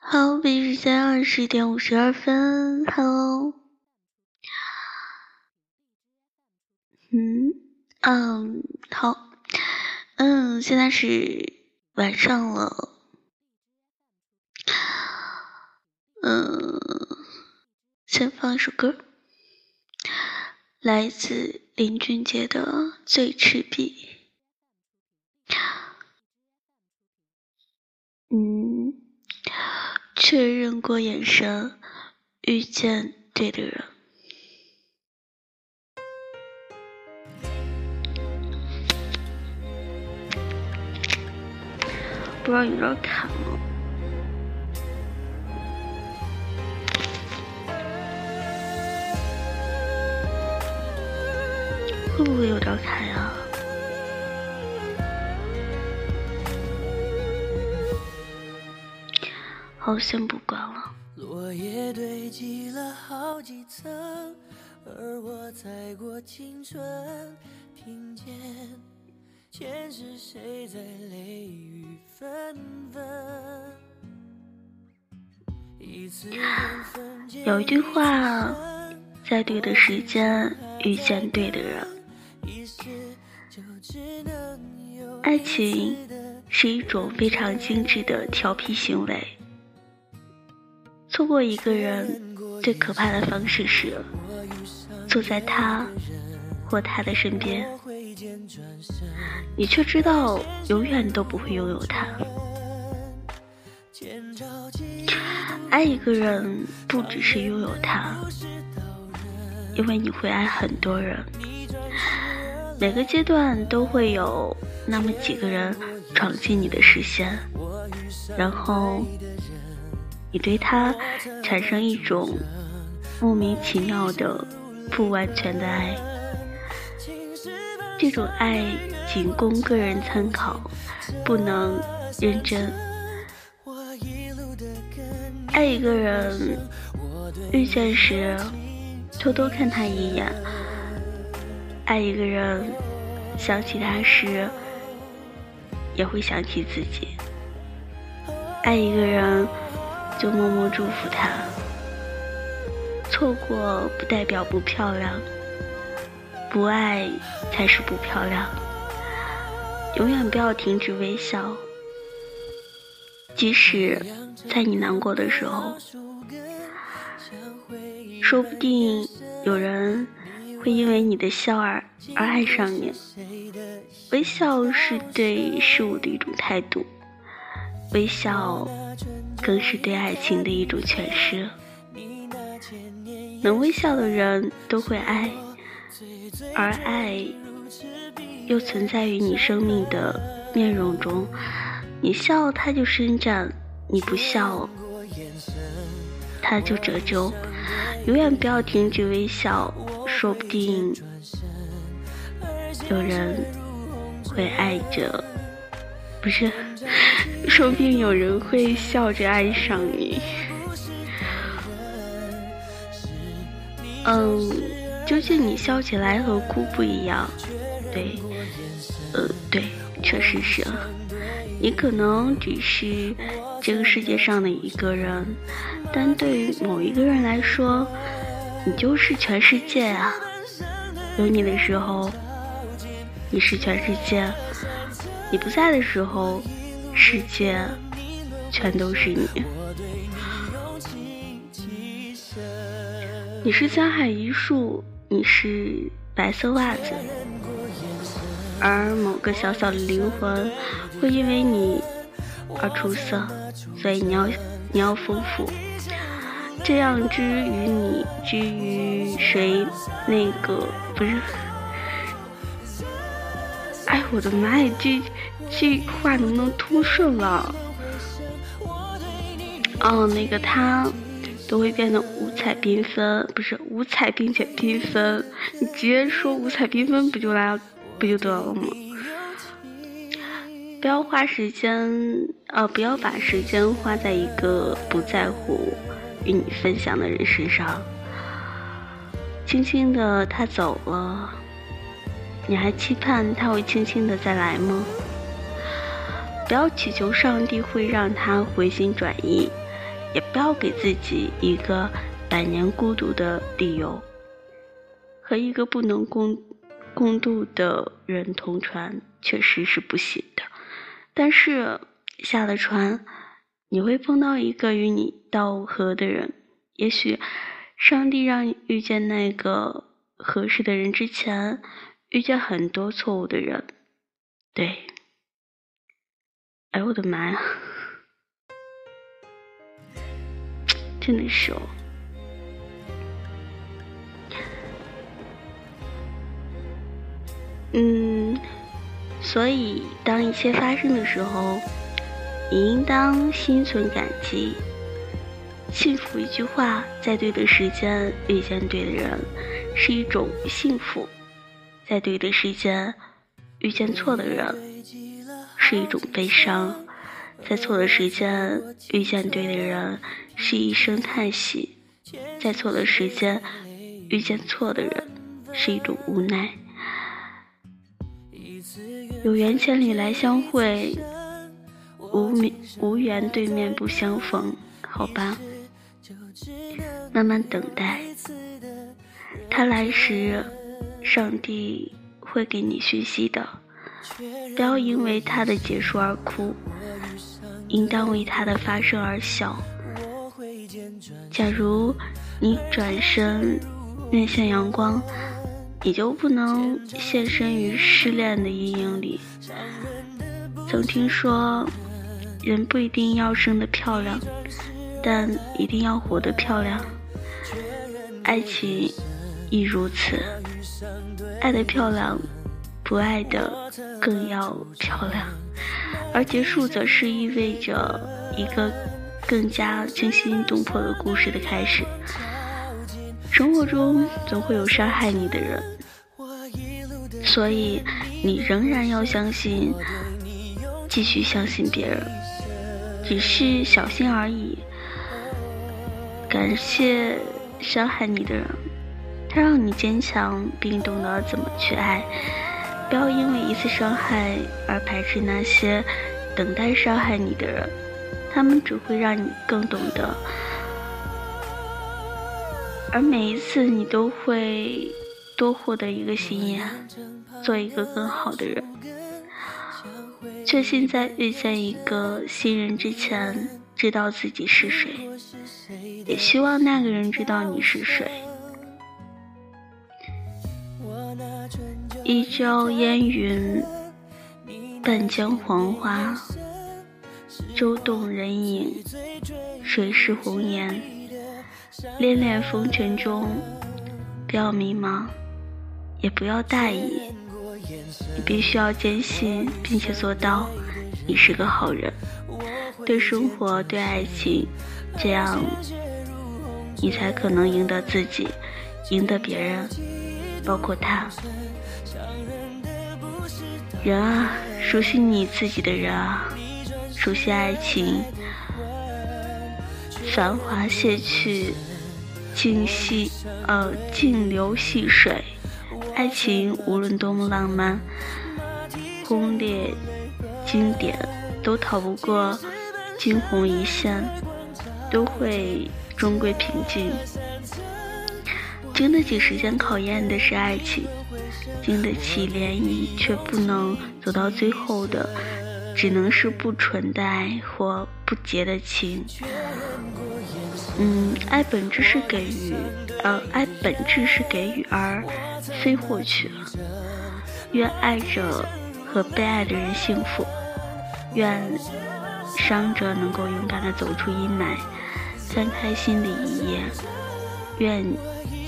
好，北京时间二十点五十二分，Hello，嗯嗯，好，嗯，现在是晚上了，嗯，先放一首歌，来自林俊杰的《最赤壁》。嗯，确认过眼神，遇见对的人。不知道有点卡吗？会不会有点卡呀？好，先不管了。落叶堆积了好几层，而我踩过青春，听见前世谁在泪雨纷纷。有一句话，在对的时间遇见对的人。爱情是一种非常精致的调皮行为。错过一个人，最可怕的方式是坐在他或他的身边，你却知道永远都不会拥有他。爱一个人不只是拥有他，因为你会爱很多人。每个阶段都会有那么几个人闯进你的视线，然后。你对他产生一种莫名其妙的不完全的爱，这种爱仅供个人参考，不能认真。爱一个人，遇见时偷偷看他一眼；爱一个人，想起他时也会想起自己；爱一个人。就默默祝福他。错过不代表不漂亮，不爱才是不漂亮。永远不要停止微笑，即使在你难过的时候，说不定有人会因为你的笑而而爱上你。微笑是对事物的一种态度，微笑。更是对爱情的一种诠释。能微笑的人都会爱，而爱又存在于你生命的面容中。你笑，它就伸展；你不笑，它就褶皱。永远不要停止微笑，说不定有人会爱着，不是。说不定有人会笑着爱上你。嗯，究竟你笑起来和哭不一样？对，呃，对，确实是。你可能只是这个世界上的一个人，但对于某一个人来说，你就是全世界啊！有你的时候，你是全世界；你不在的时候。世界全都是你，你是沧海一粟，你是白色袜子，而某个小小的灵魂会因为你而出色，所以你要你要丰富。这样之于你，之于谁？那个不是？我的妈呀，这！这话能不能通顺了？哦，那个他都会变得五彩缤纷，不是五彩并且缤纷，你直接说五彩缤纷不就来不就得了吗？不要花时间，呃，不要把时间花在一个不在乎与你分享的人身上。轻轻的他走了，你还期盼他会轻轻的再来吗？不要祈求上帝会让他回心转意，也不要给自己一个百年孤独的理由。和一个不能共共度的人同船，确实是不行的。但是下了船，你会碰到一个与你道合的人。也许上帝让你遇见那个合适的人之前，遇见很多错误的人。对，哎，我的妈呀！真的是哦，嗯，所以当一切发生的时候，你应当心存感激，幸福一句话，在对的时间遇见对的人，是一种幸福；在对的时间遇见错的人，是一种悲伤；在错的时间遇见对的人。是一声叹息，在错的时间遇见错的人，是一种无奈。有缘千里来相会，无名无缘对面不相逢，好吧。慢慢等待，他来时，上帝会给你讯息的。不要因为他的结束而哭，应当为他的发生而笑。假如你转身面向阳光，你就不能现身于失恋的阴影里。曾听说，人不一定要生得漂亮，但一定要活得漂亮。爱情亦如此，爱的漂亮，不爱的更要漂亮。而结束，则是意味着一个。更加惊心动魄的故事的开始。生活中总会有伤害你的人，所以你仍然要相信，继续相信别人，只是小心而已。感谢伤害你的人，他让你坚强，并懂得怎么去爱。不要因为一次伤害而排斥那些等待伤害你的人。他们只会让你更懂得，而每一次你都会多获得一个心眼，做一个更好的人。确信在遇见一个新人之前，知道自己是谁，也希望那个人知道你是谁。一朝烟云，半江黄花。舟动人影，水是红颜。恋恋风尘中，不要迷茫，也不要大意。你必须要坚信，并且做到，你是个好人。对生活，对爱情，这样，你才可能赢得自己，赢得别人，包括他。人啊，熟悉你自己的人啊。熟悉爱情，繁华谢去，静细呃静流细水。爱情无论多么浪漫、轰烈、经典，都逃不过惊鸿一现，都会终归平静。经得起时间考验的是爱情，经得起涟漪却不能走到最后的。只能是不纯的爱或不洁的情。嗯，爱本质是给予，呃，爱本质是给予而非获取。愿爱着和被爱的人幸福，愿伤者能够勇敢的走出阴霾，翻开新的一页。愿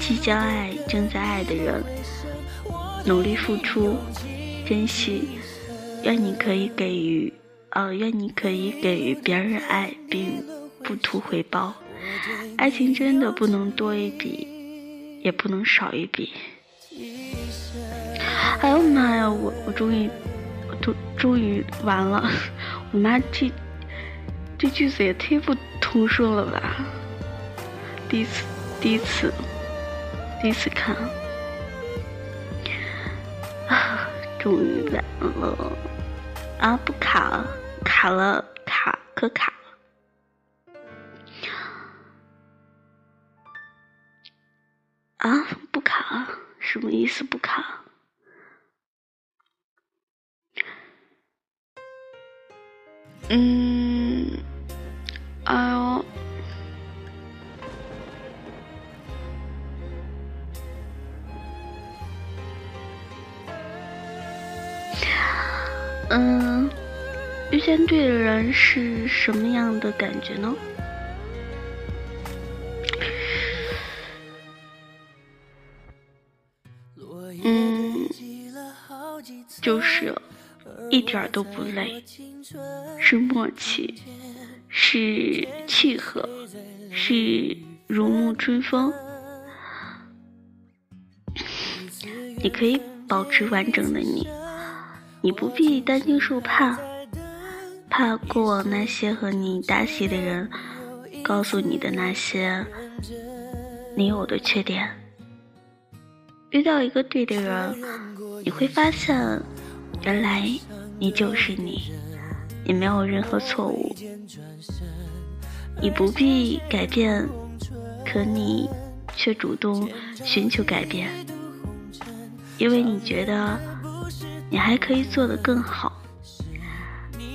即将爱、正在爱的人努力付出，珍惜。愿你可以给予，呃，愿你可以给予别人爱，并不图回报。爱情真的不能多一笔，也不能少一笔。哎呦妈呀，我我终于，我终终于完了。我妈这这句子也忒不通顺了吧？第一次，第一次，第一次看。终于完了啊！不卡了，卡了卡，可卡了啊！不卡，什么意思？不卡？嗯。嗯，遇见对的人是什么样的感觉呢？嗯就是一点都不累，是默契，是契合，是如沐春风。你可以保持完整的你，你不必担惊受怕，怕过往那些和你搭戏的人告诉你的那些你有的缺点。遇到一个对的人。你会发现，原来你就是你，你没有任何错误，你不必改变，可你却主动寻求改变，因为你觉得你还可以做得更好，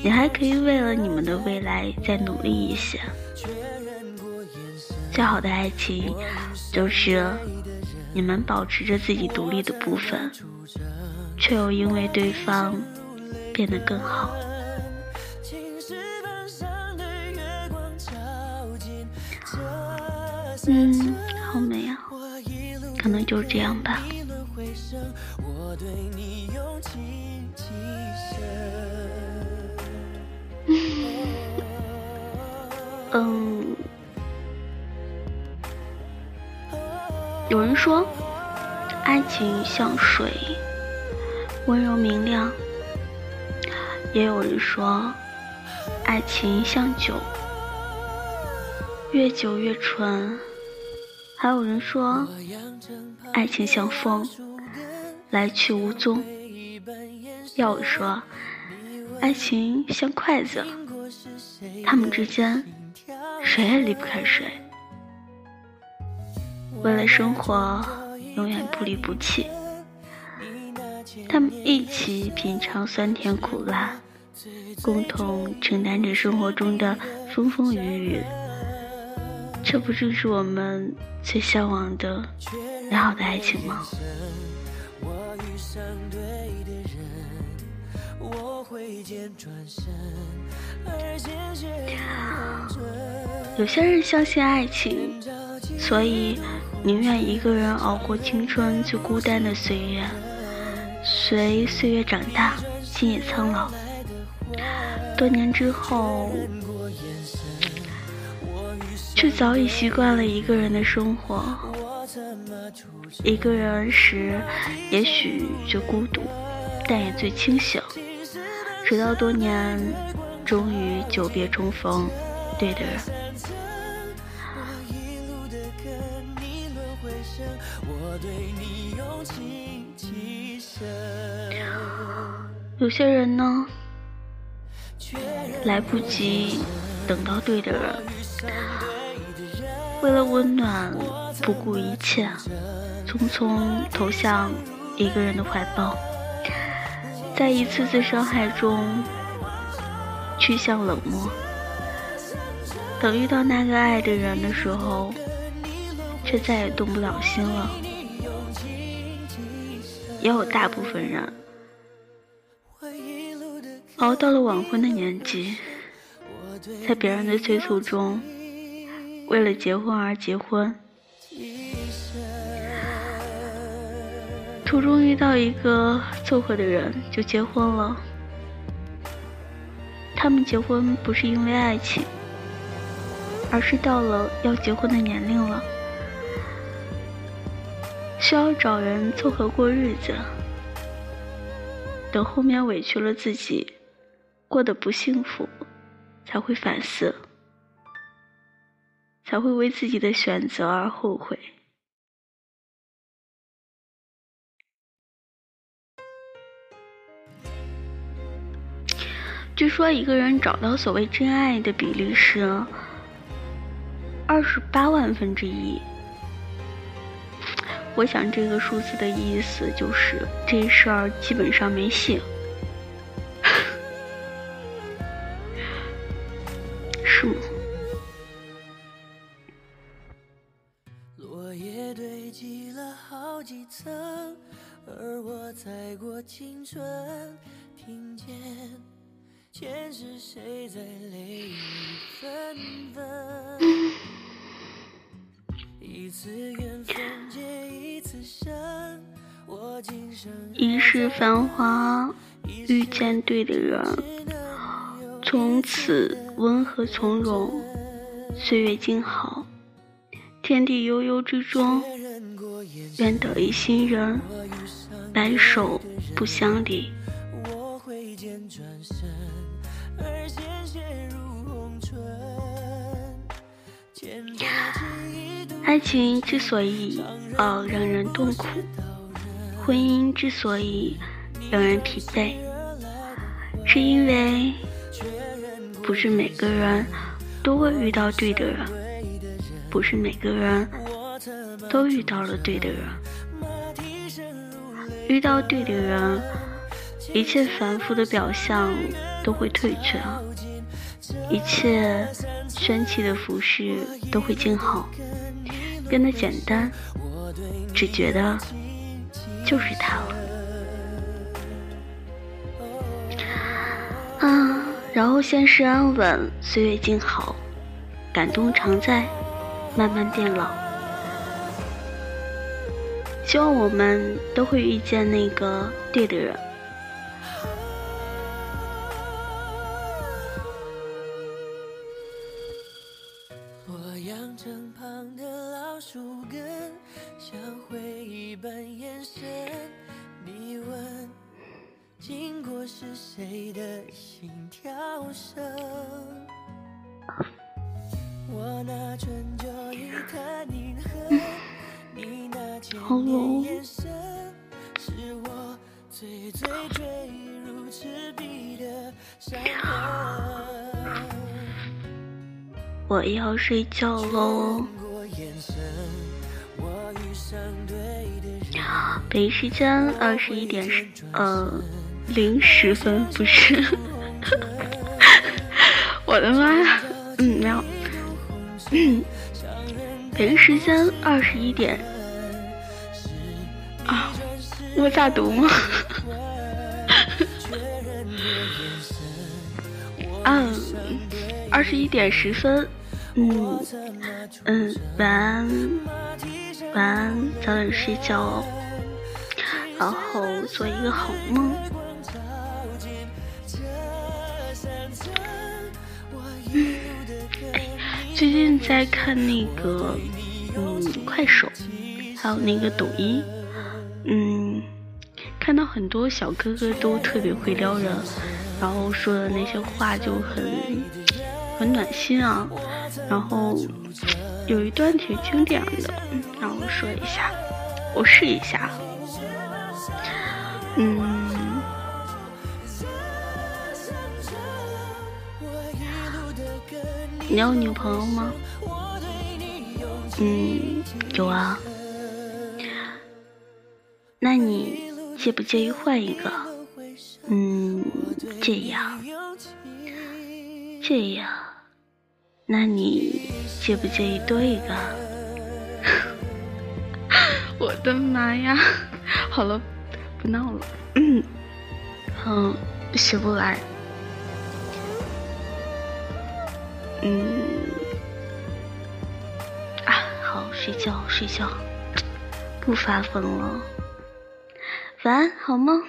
你还可以为了你们的未来再努力一些。最好的爱情，就是你们保持着自己独立的部分。却又因为对方变得更好。嗯，好美啊，可能就是这样吧。嗯，有人说，爱情像水。温柔明亮，也有人说，爱情像酒，越久越醇；还有人说，爱情像风，来去无踪；要我说，爱情像筷子，他们之间谁也离不开谁，为了生活，永远不离不弃。他们一起品尝酸甜苦辣，共同承担着生活中的风风雨雨。这不正是我们最向往的美好的爱情吗？有些人相信爱情，所以宁愿一个人熬过青春最孤单的岁月。随岁月长大，心也苍老。多年之后，却早已习惯了一个人的生活。一个人时，也许最孤独，但也最清醒。直到多年，终于久别重逢，对的人。有些人呢，来不及等到对的人，为了温暖不顾一切，匆匆投向一个人的怀抱，在一次次伤害中趋向冷漠。等遇到那个爱的人的时候，却再也动不了心了。也有大部分人。熬到了晚婚的年纪，在别人的催促中，为了结婚而结婚，途中遇到一个凑合的人就结婚了。他们结婚不是因为爱情，而是到了要结婚的年龄了，需要找人凑合过日子，等后面委屈了自己。过得不幸福，才会反思，才会为自己的选择而后悔。据说一个人找到所谓真爱的比例是二十八万分之一。我想这个数字的意思就是这事儿基本上没戏。是吗？过青春，听见前世谁在泪雨纷纷。一次缘分结一次生，我今生一世繁华，遇见对的人，从此温和从容，岁月静好，天地悠悠之中，愿得一心人，白首不相离。爱情之所以呃让人痛苦，婚姻之所以让人疲惫，是因为不是每个人都会遇到对的人，不是每个人都遇到了对的人，遇到对的人，一切繁复的表象都会退却，一切喧气的服饰都会静好。变得简单，只觉得就是他了啊！然后现世安稳，岁月静好，感动常在，慢慢变老。希望我们都会遇见那个对的人。我养成旁的老。树根像回忆般延伸，你问经过是谁的心跳声？我那春秋一潭银河，你那千年眼神，是我。要睡觉喽。北京时间二十一点十，呃，零十分不是？我的妈呀！嗯，没有。北京时间二十一点啊，我咋读吗？嗯，二十一点十分。嗯嗯，晚安，晚安，早点睡觉哦，然后做一个好梦。最近在看那个嗯快手，还有那个抖音，嗯，看到很多小哥哥都特别会撩人，然后说的那些话就很很暖心啊。然后有一段挺经典的，让我说一下，我试一下。嗯，你有女朋友吗？嗯，有啊。那你介不介意换一个？嗯，介意啊，介意啊。那你介不介意多一个？我的妈呀！好了，不闹了。嗯，嗯，学不来。嗯，啊，好，睡觉，睡觉，不发疯了。晚安，好梦，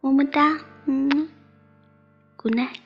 么么哒，嗯，Good night。